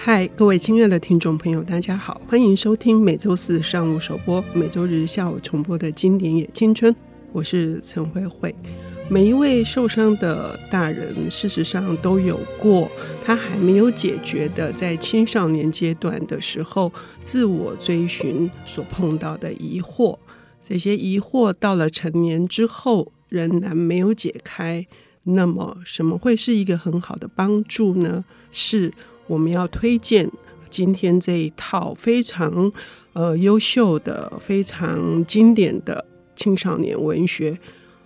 嗨，各位亲爱的听众朋友，大家好，欢迎收听每周四上午首播、每周日下午重播的经典也青春。我是陈慧慧。每一位受伤的大人，事实上都有过他还没有解决的，在青少年阶段的时候，自我追寻所碰到的疑惑。这些疑惑到了成年之后，仍然没有解开。那么，什么会是一个很好的帮助呢？是我们要推荐今天这一套非常呃优秀的、非常经典的青少年文学。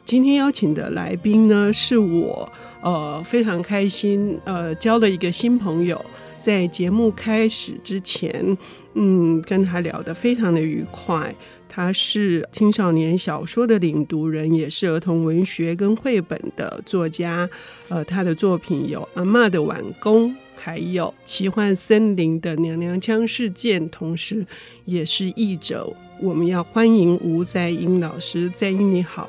今天邀请的来宾呢，是我呃非常开心呃交了一个新朋友，在节目开始之前，嗯，跟他聊得非常的愉快。他是青少年小说的领读人，也是儿童文学跟绘本的作家。呃，他的作品有《阿嬷的晚工》，还有《奇幻森林的娘娘腔事件》，同时也是译者。我们要欢迎吴在英老师，在英你好。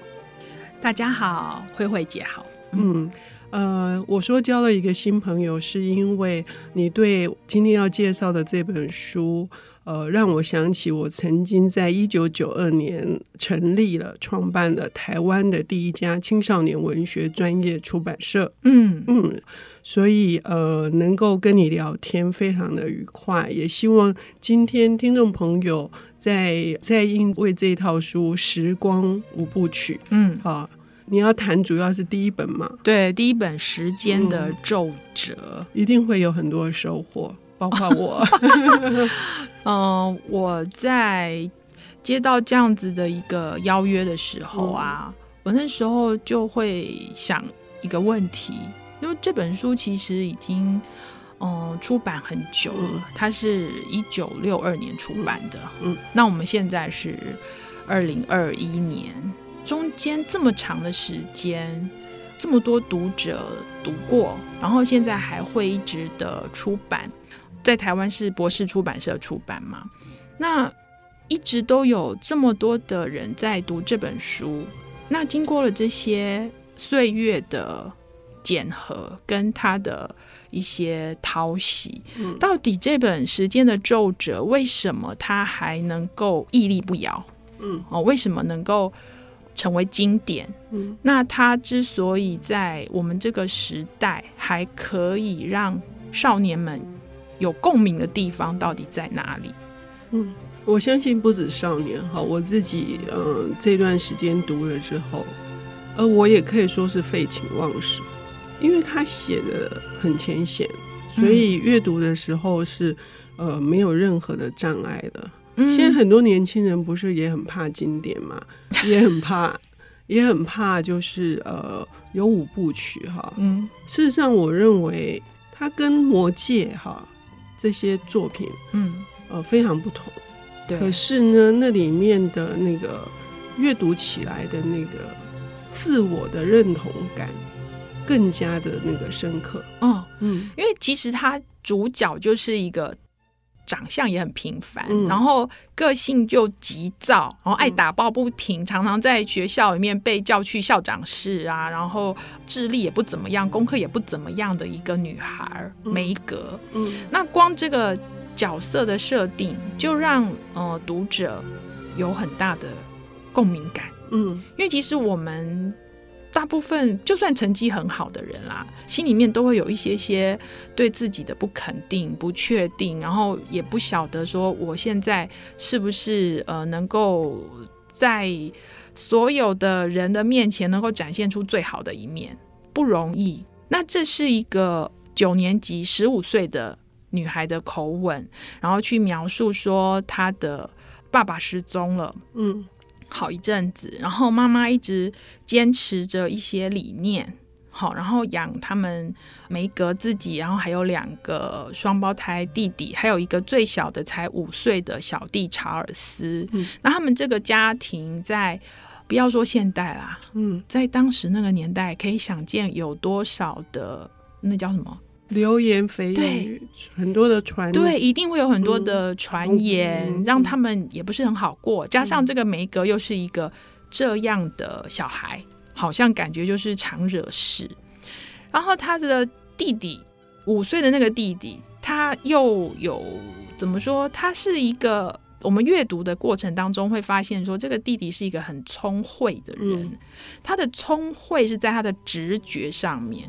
大家好，慧慧姐好。嗯，呃，我说交了一个新朋友，是因为你对今天要介绍的这本书，呃，让我想起我曾经在一九九二年成立了、创办了台湾的第一家青少年文学专业出版社。嗯嗯，所以呃，能够跟你聊天非常的愉快，也希望今天听众朋友。在在因为这套书《时光五部曲》，嗯，好，你要谈主要是第一本嘛？对，第一本《时间的皱褶》，嗯，一定会有很多收获，包括我。嗯、呃，我在接到这样子的一个邀约的时候啊，嗯、我那时候就会想一个问题，因为这本书其实已经。嗯，出版很久了，嗯、它是一九六二年出版的。嗯，那我们现在是二零二一年，中间这么长的时间，这么多读者读过，然后现在还会一直的出版，在台湾是博士出版社出版嘛？那一直都有这么多的人在读这本书，那经过了这些岁月的检核，跟他的。一些讨喜，嗯、到底这本时间的皱褶为什么它还能够屹立不摇？嗯，哦，为什么能够成为经典？嗯，那它之所以在我们这个时代还可以让少年们有共鸣的地方，到底在哪里？嗯，我相信不止少年哈，我自己嗯、呃、这段时间读了之后，呃，我也可以说是废寝忘食。因为他写的很浅显，所以阅读的时候是呃没有任何的障碍的。现在很多年轻人不是也很怕经典嘛，也很怕，也很怕，就是呃有五部曲哈。嗯，事实上，我认为它跟《魔戒》哈这些作品，嗯呃非常不同。对。可是呢，那里面的那个阅读起来的那个自我的认同感。更加的那个深刻，哦，嗯，因为其实他主角就是一个长相也很平凡，嗯、然后个性就急躁，然后爱打抱不平，嗯、常常在学校里面被叫去校长室啊，然后智力也不怎么样，功课也不怎么样的一个女孩，嗯、梅格。嗯，那光这个角色的设定就让呃读者有很大的共鸣感。嗯，因为其实我们。大部分就算成绩很好的人啦，心里面都会有一些些对自己的不肯定、不确定，然后也不晓得说我现在是不是呃能够在所有的人的面前能够展现出最好的一面，不容易。那这是一个九年级十五岁的女孩的口吻，然后去描述说她的爸爸失踪了，嗯。好一阵子，然后妈妈一直坚持着一些理念，好，然后养他们梅格自己，然后还有两个双胞胎弟弟，还有一个最小的才五岁的小弟查尔斯。嗯，那他们这个家庭在不要说现代啦，嗯，在当时那个年代，可以想见有多少的那叫什么？流言蜚语，很多的传，对，一定会有很多的传言，嗯、让他们也不是很好过。嗯、加上这个梅格又是一个这样的小孩，好像感觉就是常惹事。然后他的弟弟五岁的那个弟弟，他他又有怎么说？他是一个我们阅读的过程当中会发现说，这个弟弟是一个很聪慧的人。嗯、他的聪慧是在他的直觉上面，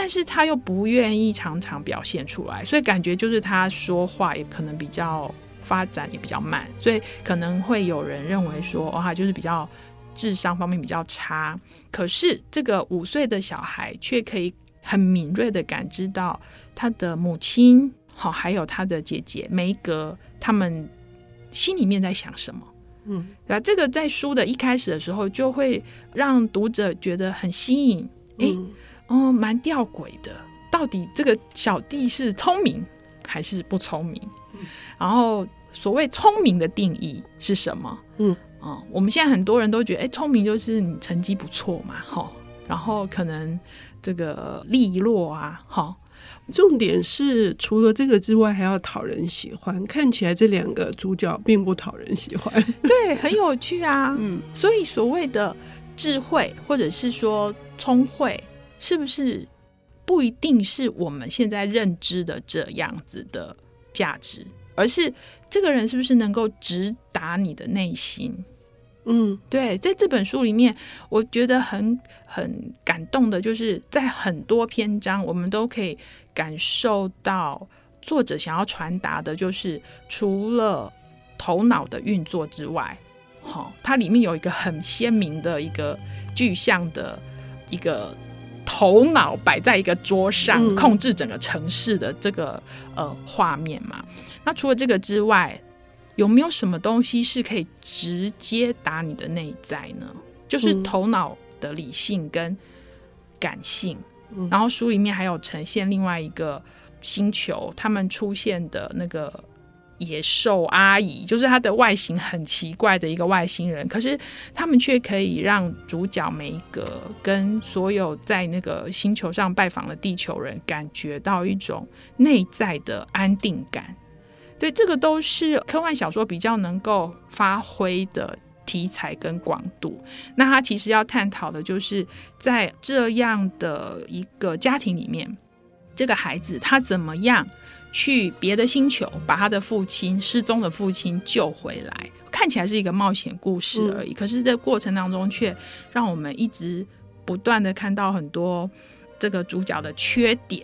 但是他又不愿意常常表现出来，所以感觉就是他说话也可能比较发展也比较慢，所以可能会有人认为说，哦，他就是比较智商方面比较差。可是这个五岁的小孩却可以很敏锐的感知到。他的母亲，好，还有他的姐姐梅格，他们心里面在想什么？嗯，对吧？这个在书的一开始的时候，就会让读者觉得很吸引。哎、嗯，哦，蛮吊诡的，到底这个小弟是聪明还是不聪明？嗯、然后，所谓聪明的定义是什么？嗯，哦，我们现在很多人都觉得，哎，聪明就是你成绩不错嘛，哈，然后可能这个利落啊，哈。重点是，除了这个之外，还要讨人喜欢。看起来这两个主角并不讨人喜欢，对，很有趣啊。嗯，所以所谓的智慧，或者是说聪慧，是不是不一定是我们现在认知的这样子的价值，而是这个人是不是能够直达你的内心？嗯，对，在这本书里面，我觉得很很感动的，就是在很多篇章，我们都可以感受到作者想要传达的，就是除了头脑的运作之外，好，它里面有一个很鲜明的一个具象的一个头脑摆在一个桌上，控制整个城市的这个呃画面嘛。那除了这个之外，有没有什么东西是可以直接打你的内在呢？就是头脑的理性跟感性。嗯、然后书里面还有呈现另外一个星球，他们出现的那个野兽阿姨，就是它的外形很奇怪的一个外星人，可是他们却可以让主角梅格跟所有在那个星球上拜访的地球人感觉到一种内在的安定感。对，这个都是科幻小说比较能够发挥的题材跟广度。那他其实要探讨的就是，在这样的一个家庭里面，这个孩子他怎么样去别的星球把他的父亲失踪的父亲救回来？看起来是一个冒险故事而已，嗯、可是这过程当中却让我们一直不断的看到很多这个主角的缺点。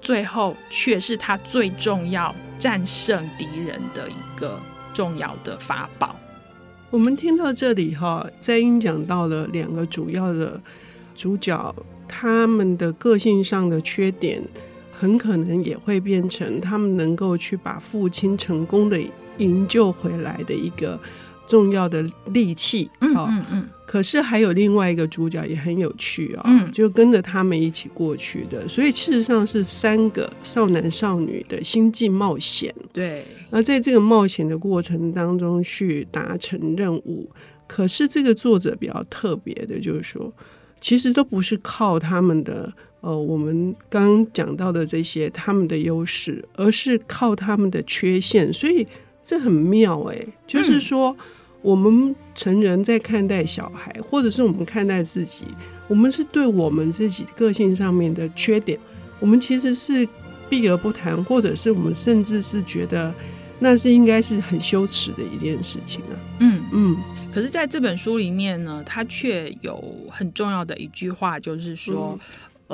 最后却是他最重要战胜敌人的一个重要的法宝。我们听到这里哈，在英讲到了两个主要的主角，他们的个性上的缺点，很可能也会变成他们能够去把父亲成功的营救回来的一个。重要的利器，嗯嗯嗯。可是还有另外一个主角也很有趣啊，嗯，就跟着他们一起过去的，所以事实上是三个少男少女的星际冒险。对，而在这个冒险的过程当中去达成任务。可是这个作者比较特别的，就是说，其实都不是靠他们的呃，我们刚刚讲到的这些他们的优势，而是靠他们的缺陷，所以。这很妙哎、欸，就是说，我们成人在看待小孩，或者是我们看待自己，我们是对我们自己个性上面的缺点，我们其实是避而不谈，或者是我们甚至是觉得那是应该是很羞耻的一件事情啊。嗯嗯。可是在这本书里面呢，他却有很重要的一句话，就是说，嗯、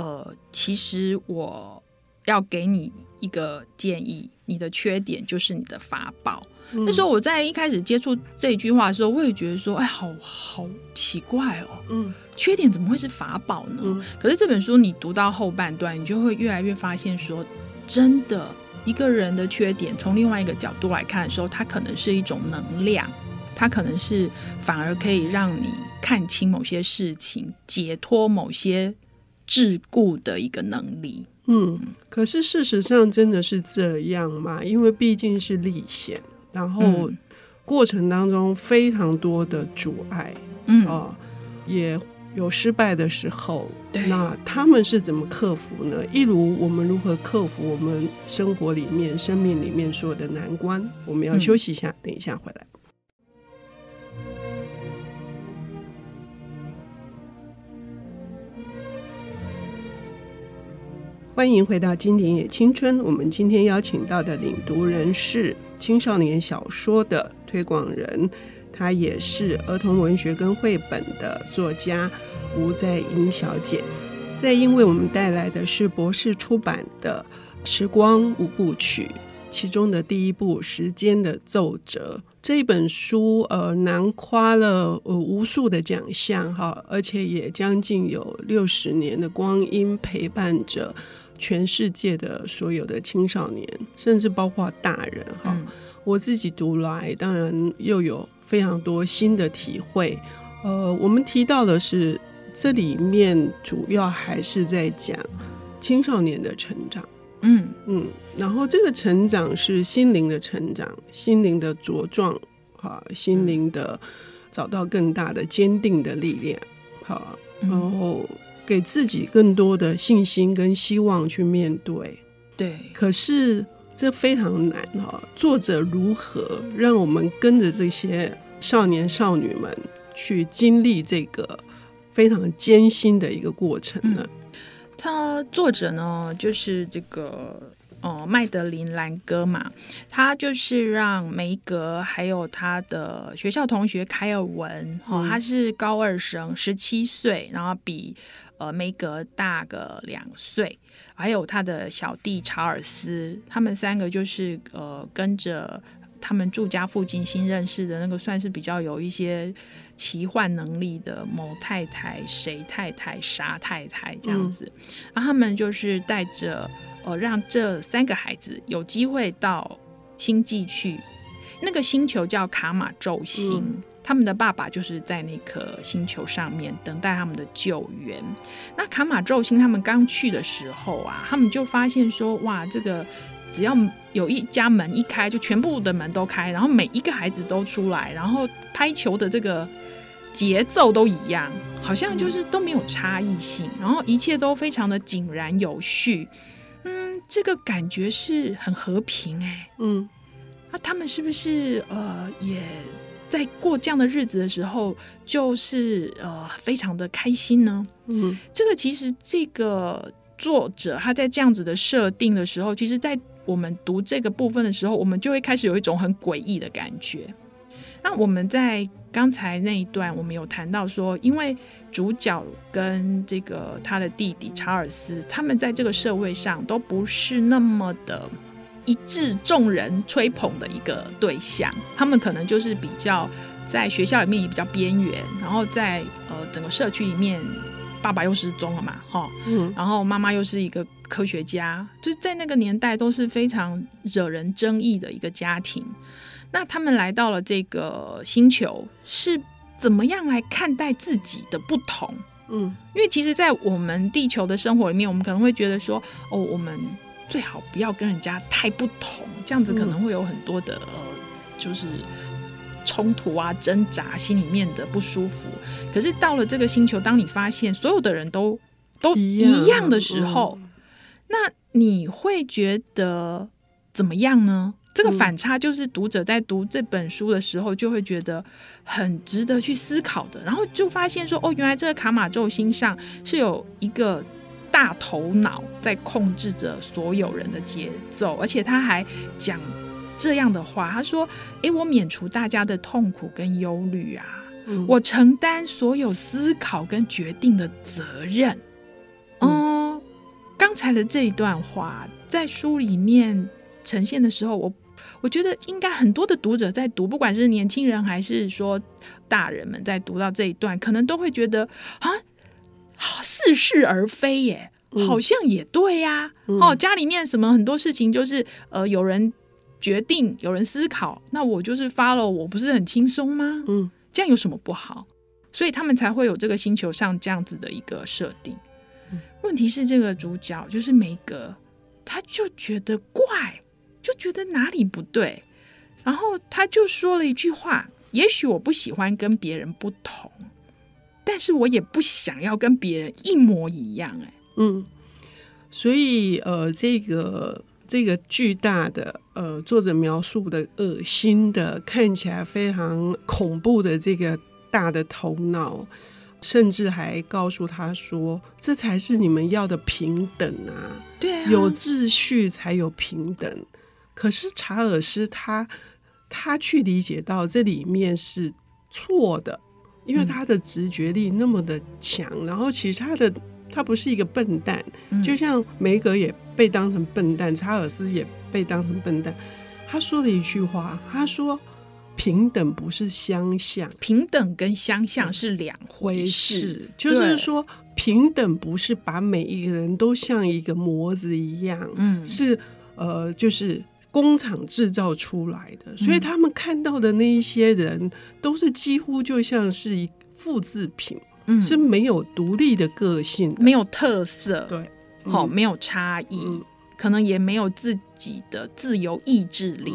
呃，其实我要给你一个建议。你的缺点就是你的法宝。嗯、那时候我在一开始接触这一句话的时候，我也觉得说，哎，好好奇怪哦。嗯，缺点怎么会是法宝呢？嗯、可是这本书你读到后半段，你就会越来越发现说，真的，一个人的缺点，从另外一个角度来看的时候，它可能是一种能量，它可能是反而可以让你看清某些事情，解脱某些桎梏的一个能力。嗯，可是事实上真的是这样吗？因为毕竟是历险，然后过程当中非常多的阻碍，嗯啊、呃，也有失败的时候。对，那他们是怎么克服呢？一如我们如何克服我们生活里面、生命里面所有的难关？我们要休息一下，嗯、等一下回来。欢迎回到《经典野青春》。我们今天邀请到的领读人是青少年小说的推广人，她也是儿童文学跟绘本的作家吴在英小姐。在英为我们带来的是博士出版的《时光五部曲》，其中的第一部《时间的奏折》。这一本书呃，囊括了呃无数的奖项哈，而且也将近有六十年的光阴陪伴着全世界的所有的青少年，甚至包括大人哈。嗯、我自己读来，当然又有非常多新的体会。呃，我们提到的是这里面主要还是在讲青少年的成长。嗯嗯，然后这个成长是心灵的成长，心灵的茁壮，哈，心灵的找到更大的坚定的力量，好，然后给自己更多的信心跟希望去面对。对，可是这非常难哈。作者如何让我们跟着这些少年少女们去经历这个非常艰辛的一个过程呢？嗯他作者呢，就是这个呃麦德林兰戈嘛，他就是让梅格还有他的学校同学凯尔文，哦，他是高二生，十七岁，然后比呃梅格大个两岁，还有他的小弟查尔斯，他们三个就是呃跟着他们住家附近新认识的那个，算是比较有一些。奇幻能力的某太太、谁太太、啥太太这样子，嗯、然后他们就是带着呃，让这三个孩子有机会到星际去。那个星球叫卡马宙星，嗯、他们的爸爸就是在那颗星球上面等待他们的救援。那卡马宙星他们刚去的时候啊，他们就发现说，哇，这个只要有一家门一开，就全部的门都开，然后每一个孩子都出来，然后拍球的这个。节奏都一样，好像就是都没有差异性，然后一切都非常的井然有序。嗯，这个感觉是很和平哎。嗯，那、他们是不是呃也在过这样的日子的时候，就是呃非常的开心呢？嗯，这个其实这个作者他在这样子的设定的时候，其实，在我们读这个部分的时候，我们就会开始有一种很诡异的感觉。那我们在刚才那一段，我们有谈到说，因为主角跟这个他的弟弟查尔斯，他们在这个社会上都不是那么的一致众人吹捧的一个对象，他们可能就是比较在学校里面也比较边缘，然后在呃整个社区里面，爸爸又失踪了嘛，哈，嗯，然后妈妈又是一个科学家，就在那个年代都是非常惹人争议的一个家庭。那他们来到了这个星球，是怎么样来看待自己的不同？嗯，因为其实，在我们地球的生活里面，我们可能会觉得说，哦，我们最好不要跟人家太不同，这样子可能会有很多的呃，就是冲突啊、挣扎，心里面的不舒服。可是到了这个星球，当你发现所有的人都都一样的时候，那你会觉得怎么样呢？这个反差就是读者在读这本书的时候就会觉得很值得去思考的，然后就发现说，哦，原来这个卡马宙星上是有一个大头脑在控制着所有人的节奏，而且他还讲这样的话，他说：“诶，我免除大家的痛苦跟忧虑啊，嗯、我承担所有思考跟决定的责任。”嗯，刚才的这一段话在书里面呈现的时候，我。我觉得应该很多的读者在读，不管是年轻人还是说大人们，在读到这一段，可能都会觉得啊，似是而非耶，好像也对呀。嗯、哦，家里面什么很多事情就是呃，有人决定，有人思考，那我就是 follow，我不是很轻松吗？嗯，这样有什么不好？所以他们才会有这个星球上这样子的一个设定。嗯、问题是这个主角就是梅格，他就觉得怪。就觉得哪里不对，然后他就说了一句话：“也许我不喜欢跟别人不同，但是我也不想要跟别人一模一样。”哎，嗯，所以呃，这个这个巨大的呃，作者描述的恶心的，看起来非常恐怖的这个大的头脑，甚至还告诉他说：“这才是你们要的平等啊！对啊，有秩序才有平等。”可是查尔斯他他去理解到这里面是错的，因为他的直觉力那么的强，嗯、然后其实他的他不是一个笨蛋，嗯、就像梅格也被当成笨蛋，查尔斯也被当成笨蛋。他说了一句话，他说。平等不是相像，平等跟相像是两回事。就是说，平等不是把每一个人都像一个模子一样，嗯，是呃，就是工厂制造出来的。所以他们看到的那一些人，都是几乎就像是一复制品，嗯，是没有独立的个性，没有特色，对，好，没有差异，可能也没有自己的自由意志力，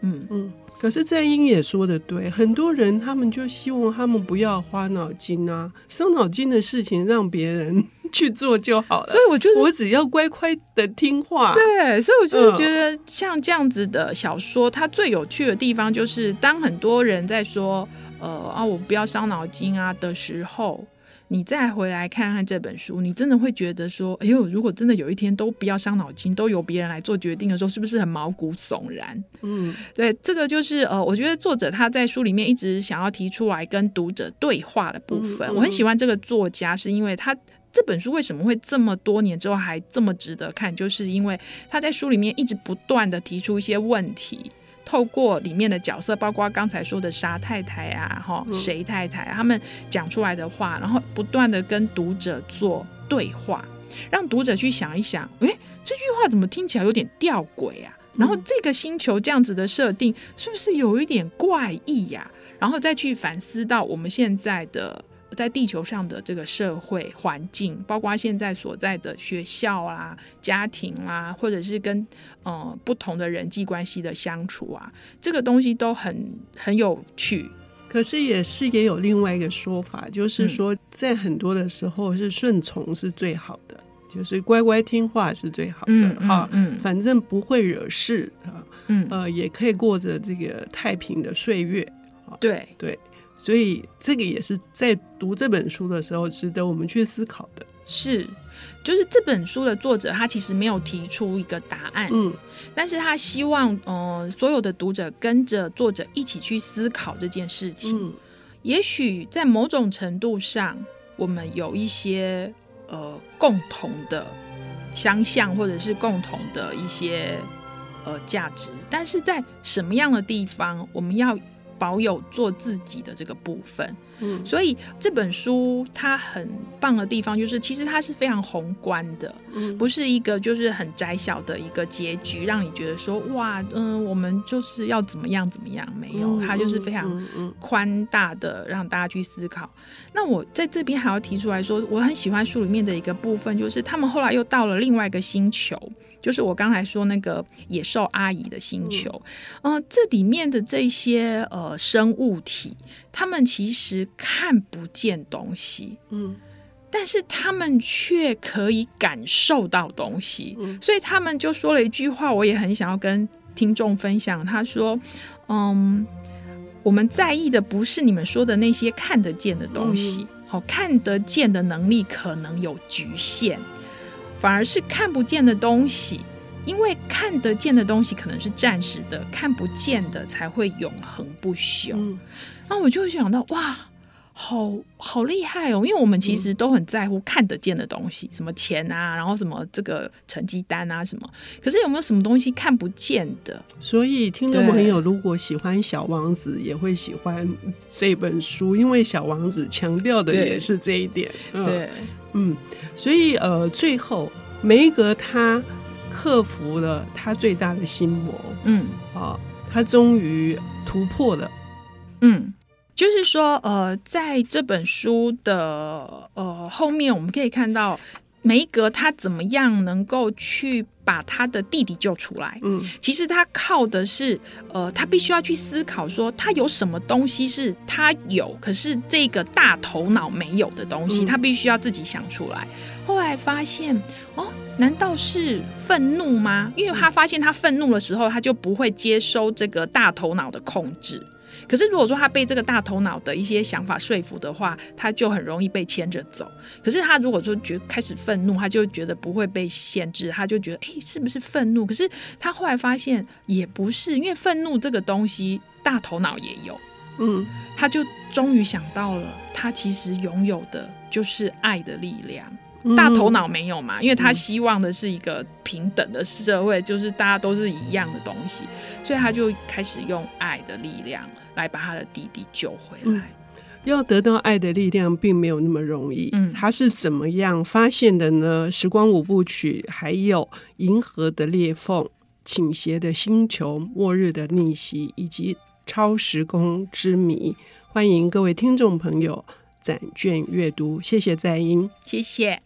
嗯。嗯。可是在英也说的对，很多人他们就希望他们不要花脑筋啊，伤脑筋的事情让别人去做就好了。所以我觉得我只要乖乖的听话。对，所以我就觉得像这样子的小说，它最有趣的地方就是当很多人在说呃啊我不要伤脑筋啊的时候。你再回来看看这本书，你真的会觉得说，哎呦，如果真的有一天都不要伤脑筋，都由别人来做决定的时候，是不是很毛骨悚然？嗯，对，这个就是呃，我觉得作者他在书里面一直想要提出来跟读者对话的部分。嗯嗯、我很喜欢这个作家，是因为他这本书为什么会这么多年之后还这么值得看，就是因为他在书里面一直不断的提出一些问题。透过里面的角色，包括刚才说的沙太太啊，哈，谁太太，他们讲出来的话，然后不断的跟读者做对话，让读者去想一想，诶，这句话怎么听起来有点吊诡啊？然后这个星球这样子的设定，是不是有一点怪异呀？然后再去反思到我们现在的。在地球上的这个社会环境，包括现在所在的学校啊、家庭啊，或者是跟呃不同的人际关系的相处啊，这个东西都很很有趣。可是也是也有另外一个说法，就是说在很多的时候是顺从是最好的，嗯、就是乖乖听话是最好的哈。嗯，嗯嗯反正不会惹事啊。嗯呃，也可以过着这个太平的岁月。对对。对所以这个也是在读这本书的时候值得我们去思考的。是，就是这本书的作者他其实没有提出一个答案，嗯，但是他希望呃所有的读者跟着作者一起去思考这件事情。嗯，也许在某种程度上，我们有一些呃共同的相像，或者是共同的一些呃价值，但是在什么样的地方我们要保有做自己的这个部分，嗯，所以这本书它很棒的地方就是，其实它是非常宏观的，嗯，不是一个就是很窄小的一个结局，让你觉得说哇，嗯，我们就是要怎么样怎么样，没有，它就是非常宽大的让大家去思考。那我在这边还要提出来说，我很喜欢书里面的一个部分，就是他们后来又到了另外一个星球。就是我刚才说那个野兽阿姨的星球，嗯、呃，这里面的这些呃生物体，他们其实看不见东西，嗯，但是他们却可以感受到东西，嗯，所以他们就说了一句话，我也很想要跟听众分享。他说：“嗯，我们在意的不是你们说的那些看得见的东西，好，嗯，看得见的能力可能有局限。”反而是看不见的东西，因为看得见的东西可能是暂时的，看不见的才会永恒不朽。嗯，那我就会想到，哇，好好厉害哦！因为我们其实都很在乎看得见的东西，什么钱啊，然后什么这个成绩单啊，什么。可是有没有什么东西看不见的？所以听众朋友如果喜欢《小王子》，也会喜欢这本书，因为《小王子》强调的也是这一点。对。嗯，所以呃，最后梅格他克服了他最大的心魔，嗯，啊，他终于突破了，嗯，就是说呃，在这本书的呃后面，我们可以看到梅格他怎么样能够去。把他的弟弟救出来。嗯，其实他靠的是，呃，他必须要去思考说，他有什么东西是他有，可是这个大头脑没有的东西，他必须要自己想出来。后来发现，哦，难道是愤怒吗？因为他发现他愤怒的时候，他就不会接收这个大头脑的控制。可是如果说他被这个大头脑的一些想法说服的话，他就很容易被牵着走。可是他如果说觉开始愤怒，他就觉得不会被限制，他就觉得哎，是不是愤怒？可是他后来发现也不是，因为愤怒这个东西大头脑也有。嗯，他就终于想到了，他其实拥有的就是爱的力量。大头脑没有嘛？因为他希望的是一个平等的社会，就是大家都是一样的东西，所以他就开始用爱的力量来把他的弟弟救回来。嗯，要得到爱的力量，并没有那么容易。嗯，他是怎么样发现的呢？时光五部曲，还有银河的裂缝、倾斜的星球、末日的逆袭，以及超时空之谜。欢迎各位听众朋友展卷阅读。谢谢在英，谢谢。